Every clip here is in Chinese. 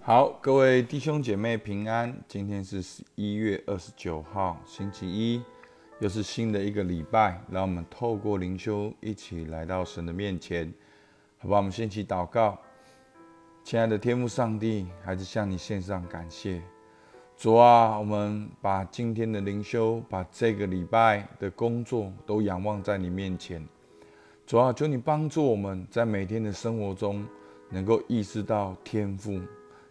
好，各位弟兄姐妹平安。今天是十一月二十九号，星期一，又是新的一个礼拜。让我们透过灵修，一起来到神的面前，好吧？我们先起祷告。亲爱的天父上帝，还是向你献上感谢。主啊，我们把今天的灵修，把这个礼拜的工作都仰望在你面前。主啊，求你帮助我们在每天的生活中，能够意识到天赋。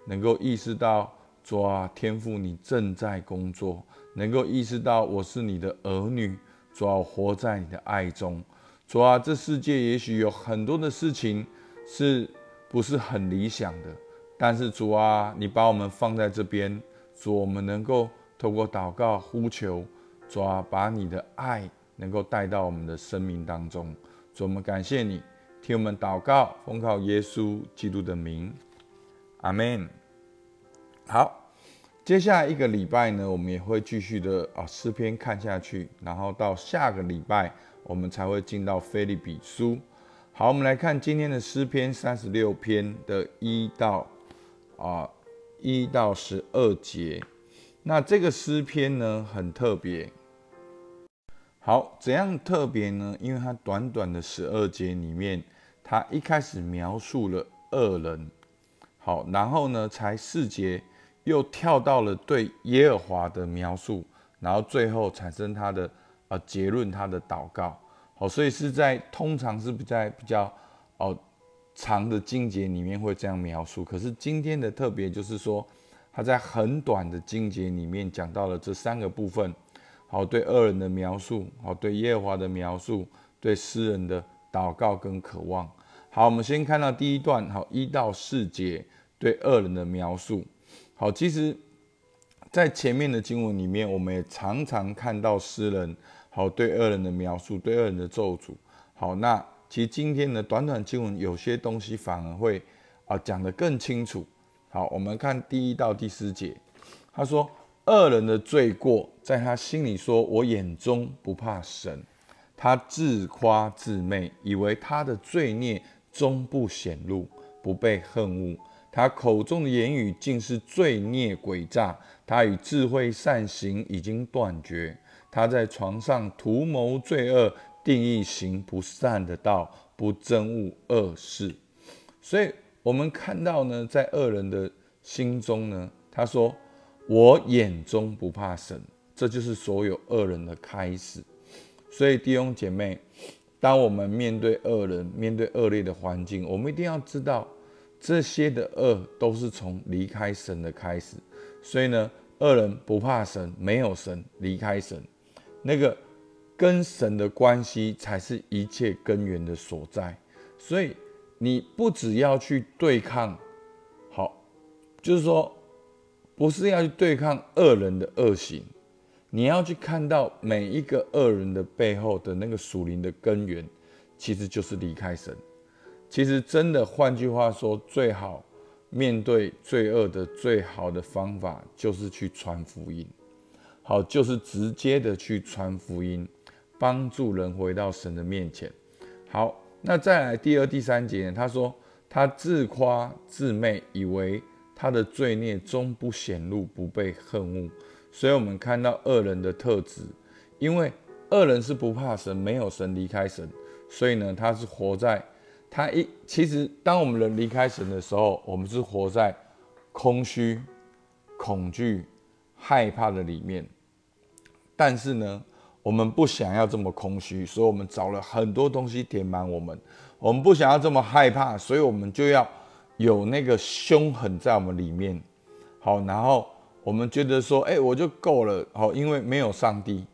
能够意识到主啊，天父你正在工作；能够意识到我是你的儿女，主啊，活在你的爱中。主啊，这世界也许有很多的事情是不是很理想的，但是主啊，你把我们放在这边，主，我们能够透过祷告呼求，主啊，把你的爱能够带到我们的生命当中。主，我们感谢你，听我们祷告，奉靠耶稣基督的名。阿门。好，接下来一个礼拜呢，我们也会继续的啊诗篇看下去，然后到下个礼拜我们才会进到菲利比书。好，我们来看今天的诗篇三十六篇的一到啊一到十二节。那这个诗篇呢很特别。好，怎样特别呢？因为它短短的十二节里面，它一开始描述了恶人。好，然后呢，才四节又跳到了对耶和华的描述，然后最后产生他的呃结论，他的祷告。好，所以是在通常是比在比较哦长的经节里面会这样描述。可是今天的特别就是说，他在很短的经节里面讲到了这三个部分。好，对恶人的描述，好，对耶和华的描述，对诗人的祷告跟渴望。好，我们先看到第一段，好，一到四节。对恶人的描述，好，其实，在前面的经文里面，我们也常常看到诗人好对恶人的描述，对恶人的咒诅。好，那其实今天的短短经文，有些东西反而会啊讲得更清楚。好，我们看第一到第四节，他说恶人的罪过，在他心里说：“我眼中不怕神。”他自夸自媚，以为他的罪孽终不显露，不被恨恶。他口中的言语尽是罪孽诡诈，他与智慧善行已经断绝。他在床上图谋罪恶，定义行不善的道，不憎恶恶事。所以，我们看到呢，在恶人的心中呢，他说：“我眼中不怕神。”这就是所有恶人的开始。所以，弟兄姐妹，当我们面对恶人、面对恶劣的环境，我们一定要知道。这些的恶都是从离开神的开始，所以呢，恶人不怕神，没有神，离开神，那个跟神的关系才是一切根源的所在。所以你不只要去对抗，好，就是说，不是要去对抗恶人的恶行，你要去看到每一个恶人的背后的那个属灵的根源，其实就是离开神。其实，真的，换句话说，最好面对罪恶的最好的方法，就是去传福音。好，就是直接的去传福音，帮助人回到神的面前。好，那再来第二、第三节，他说他自夸自媚，以为他的罪孽终不显露，不被恨恶。所以，我们看到恶人的特质，因为恶人是不怕神，没有神离开神，所以呢，他是活在。他一其实，当我们人离开神的时候，我们是活在空虚、恐惧、害怕的里面。但是呢，我们不想要这么空虚，所以我们找了很多东西填满我们。我们不想要这么害怕，所以我们就要有那个凶狠在我们里面。好，然后我们觉得说，哎，我就够了。好，因为没有上帝，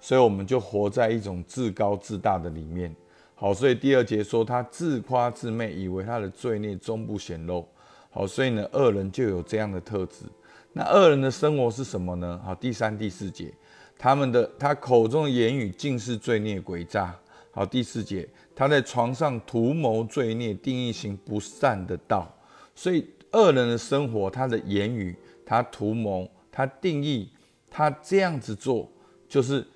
所以我们就活在一种自高自大的里面。好，所以第二节说他自夸自媚，以为他的罪孽终不显露。好，所以呢，恶人就有这样的特质。那恶人的生活是什么呢？好，第三、第四节，他们的他口中的言语尽是罪孽诡诈。好，第四节，他在床上图谋罪孽，定义行不善的道。所以恶人的生活，他的言语，他图谋，他定义，他这样子做，就是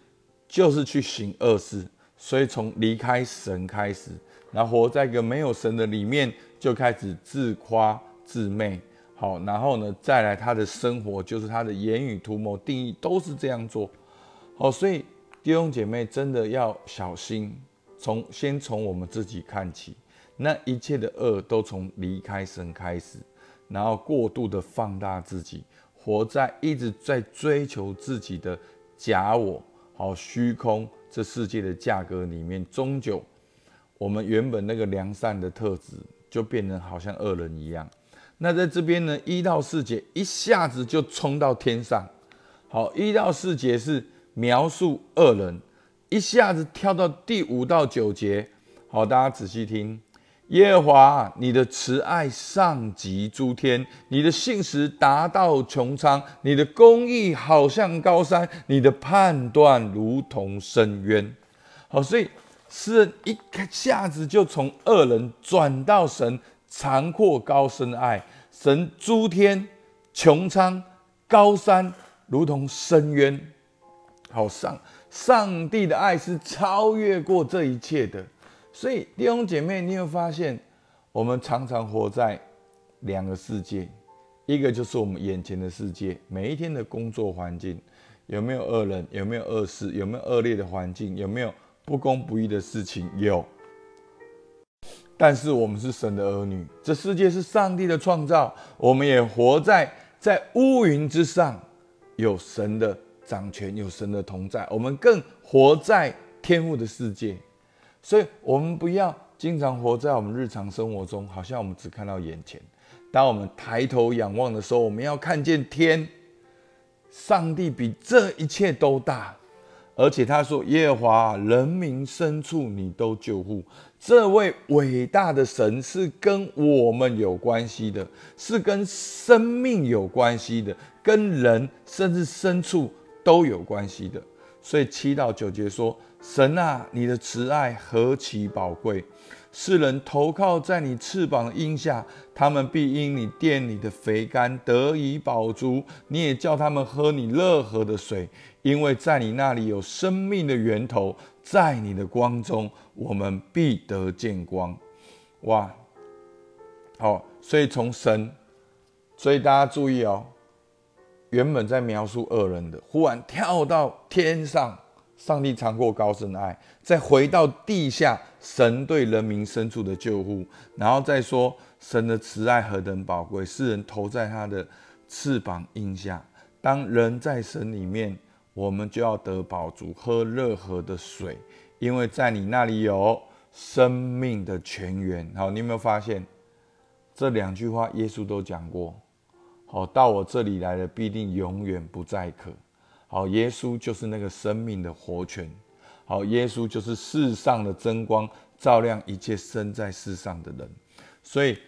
就是去行恶事。所以从离开神开始，然后活在一个没有神的里面，就开始自夸自媚，好，然后呢，再来他的生活，就是他的言语图谋定义都是这样做。好，所以弟兄姐妹真的要小心，从先从我们自己看起，那一切的恶都从离开神开始，然后过度的放大自己，活在一直在追求自己的假我，好虚空这世界的价格里面，终究我们原本那个良善的特质就变成好像恶人一样。那在这边呢，一到四节一下子就冲到天上。好，一到四节是描述恶人，一下子跳到第五到九节。好，大家仔细听：耶和华，你的慈爱上及诸天，你的信实达到穹苍，你的公义好像高山，你的判断如同深渊。好，所以诗人一下子就从恶人转到神。长阔高深的爱，神诸天穹苍高山，如同深渊。好上上帝的爱是超越过这一切的。所以弟兄姐妹，你会发现，我们常常活在两个世界，一个就是我们眼前的世界，每一天的工作环境有没有恶人，有没有恶事，有没有恶劣的环境，有没有不公不义的事情，有。但是我们是神的儿女，这世界是上帝的创造，我们也活在在乌云之上，有神的掌权，有神的同在，我们更活在天父的世界，所以，我们不要经常活在我们日常生活中，好像我们只看到眼前。当我们抬头仰望的时候，我们要看见天，上帝比这一切都大。而且他说：“耶和华，人民深处你都救护。这位伟大的神是跟我们有关系的，是跟生命有关系的，跟人甚至深处都有关系的。所以七到九节说：神啊，你的慈爱何其宝贵！世人投靠在你翅膀的荫下，他们必因你殿里的肥甘得以饱足。你也叫他们喝你乐河的水。”因为在你那里有生命的源头，在你的光中，我们必得见光。哇，好，所以从神，所以大家注意哦，原本在描述恶人的，忽然跳到天上，上帝尝过高深的爱，再回到地下，神对人民深处的救护，然后再说神的慈爱何等宝贵，世人投在他的翅膀荫下，当人在神里面。我们就要得饱足，喝热河的水，因为在你那里有生命的泉源。好，你有没有发现这两句话？耶稣都讲过。好，到我这里来的必定永远不再渴。好，耶稣就是那个生命的活泉。好，耶稣就是世上的真光，照亮一切生在世上的人。所以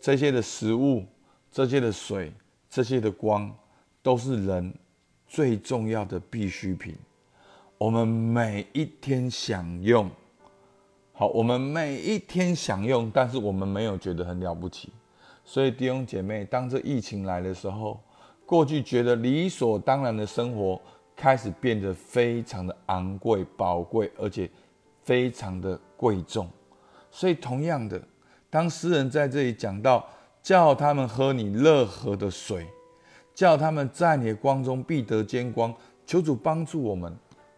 这些的食物、这些的水、这些的光，都是人。最重要的必需品，我们每一天享用。好，我们每一天享用，但是我们没有觉得很了不起。所以弟兄姐妹，当这疫情来的时候，过去觉得理所当然的生活，开始变得非常的昂贵、宝贵，而且非常的贵重。所以同样的，当诗人在这里讲到，叫他们喝你乐河的水。叫他们在你的光中必得见光，求主帮助我们，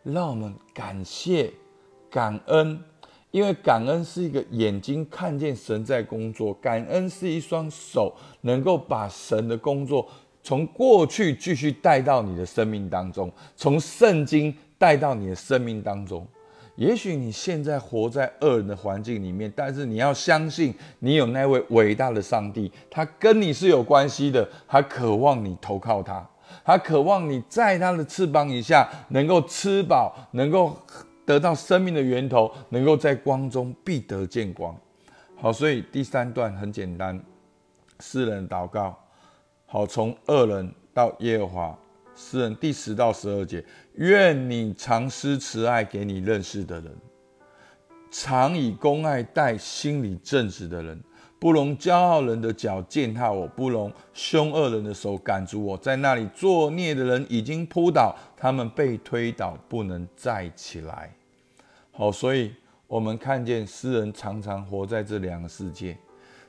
让我们感谢、感恩，因为感恩是一个眼睛看见神在工作，感恩是一双手能够把神的工作从过去继续带到你的生命当中，从圣经带到你的生命当中。也许你现在活在恶人的环境里面，但是你要相信，你有那位伟大的上帝，他跟你是有关系的，他渴望你投靠他，他渴望你在他的翅膀以下能够吃饱，能够得到生命的源头，能够在光中必得见光。好，所以第三段很简单，诗人祷告，好，从恶人到耶和华。诗人第十到十二节，愿你常施慈爱给你认识的人，常以公爱待心里正直的人，不容骄傲人的脚践踏我，不容凶恶人的手赶逐我。在那里作孽的人已经扑倒，他们被推倒，不能再起来。好，所以我们看见诗人常常活在这两个世界，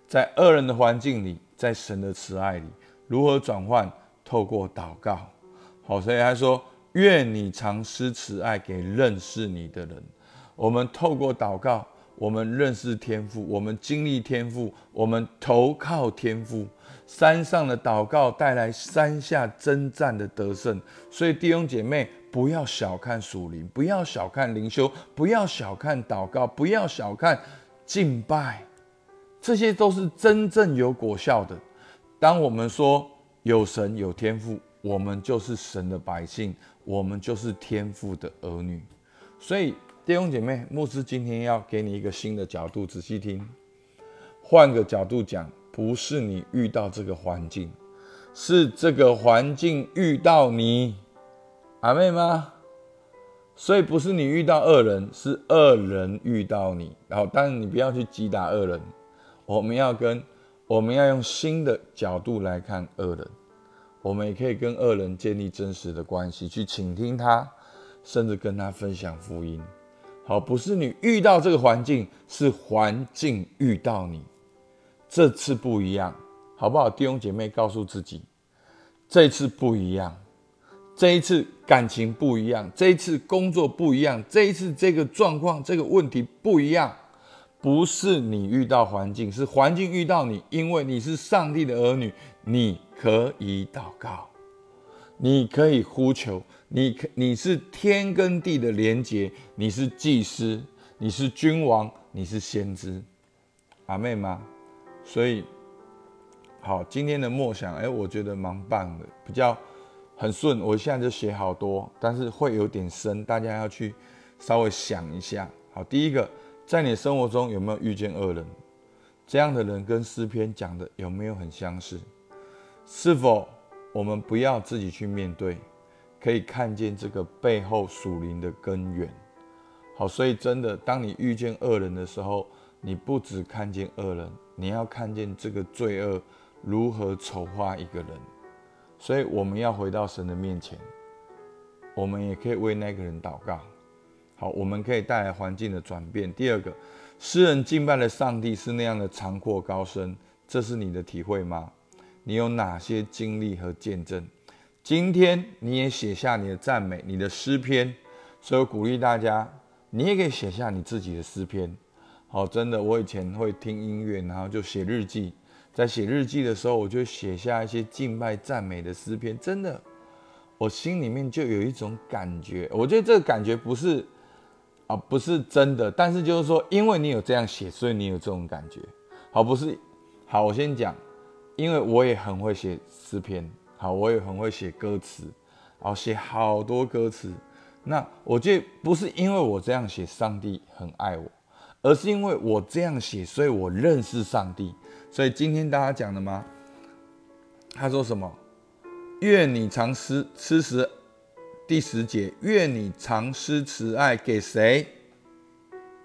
在恶人的环境里，在神的慈爱里，如何转换？透过祷告。好，所以他说：愿你常施慈爱给认识你的人。我们透过祷告，我们认识天赋，我们经历天赋，我们投靠天赋。山上的祷告带来山下征战的得胜。所以弟兄姐妹，不要小看属灵，不要小看灵修，不要小看祷告，不要小看敬拜。这些都是真正有果效的。当我们说有神有天赋，我们就是神的百姓，我们就是天赋的儿女。所以弟兄姐妹，牧师今天要给你一个新的角度，仔细听。换个角度讲，不是你遇到这个环境，是这个环境遇到你，阿妹吗？所以不是你遇到恶人，是恶人遇到你。然后，但是你不要去击打恶人。我们要跟，我们要用新的角度来看恶人，我们也可以跟恶人建立真实的关系，去倾听他，甚至跟他分享福音。好，不是你遇到这个环境，是环境遇到你，这次不一样，好不好？弟兄姐妹，告诉自己，这次不一样，这一次感情不一样，这一次工作不一样，这一次这个状况、这个问题不一样。不是你遇到环境，是环境遇到你。因为你是上帝的儿女，你可以祷告，你可以呼求，你可你是天跟地的连结，你是祭司，你是君王，你是先知，阿妹吗？所以，好，今天的默想，哎，我觉得蛮棒的，比较很顺。我现在就写好多，但是会有点深，大家要去稍微想一下。好，第一个。在你生活中有没有遇见恶人？这样的人跟诗篇讲的有没有很相似？是否我们不要自己去面对，可以看见这个背后属灵的根源？好，所以真的，当你遇见恶人的时候，你不只看见恶人，你要看见这个罪恶如何丑化一个人。所以我们要回到神的面前，我们也可以为那个人祷告。好，我们可以带来环境的转变。第二个，诗人敬拜的上帝是那样的长阔高深，这是你的体会吗？你有哪些经历和见证？今天你也写下你的赞美，你的诗篇。所以我鼓励大家，你也可以写下你自己的诗篇。好，真的，我以前会听音乐，然后就写日记。在写日记的时候，我就写下一些敬拜赞美的诗篇。真的，我心里面就有一种感觉。我觉得这个感觉不是。啊，不是真的，但是就是说，因为你有这样写，所以你有这种感觉。好，不是，好，我先讲，因为我也很会写诗篇，好，我也很会写歌词，好写好多歌词。那我觉得不是因为我这样写，上帝很爱我，而是因为我这样写，所以我认识上帝。所以今天大家讲的吗？他说什么？愿你常吃吃食。第十节，愿你常施慈爱给谁？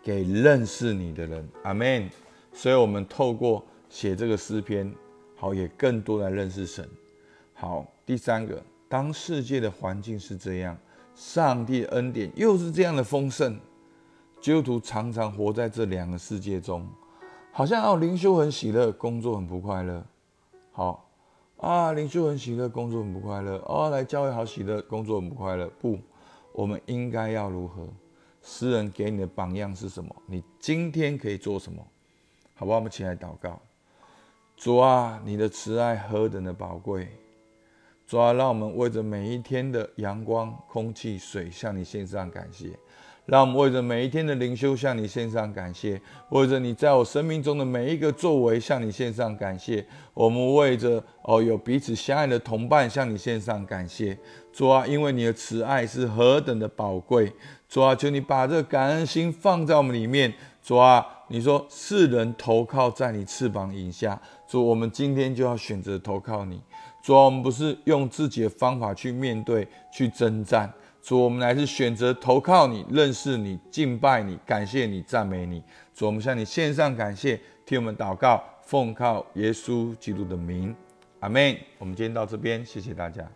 给认识你的人。阿门。所以，我们透过写这个诗篇，好，也更多来认识神。好，第三个，当世界的环境是这样，上帝恩典又是这样的丰盛，基督徒常常活在这两个世界中，好像哦，灵修很喜乐，工作很不快乐。好。啊，灵修很喜乐，工作很不快乐。哦，来教会好喜乐，工作很不快乐。不，我们应该要如何？诗人给你的榜样是什么？你今天可以做什么？好不好？我们起来祷告。主啊，你的慈爱何等的宝贵！主啊，让我们为着每一天的阳光、空气、水，向你献上感谢。让我们为着每一天的灵修向你献上感谢，为着你在我生命中的每一个作为向你献上感谢。我们为着哦有彼此相爱的同伴向你献上感谢。主啊，因为你的慈爱是何等的宝贵。主啊，求你把这感恩心放在我们里面。主啊，你说世人投靠在你翅膀影下。主，我们今天就要选择投靠你。主啊，我们不是用自己的方法去面对、去征战。主，我们来是选择投靠你，认识你，敬拜你，感谢你，赞美你。主，我们向你献上感谢，替我们祷告，奉靠耶稣基督的名，阿门。我们今天到这边，谢谢大家。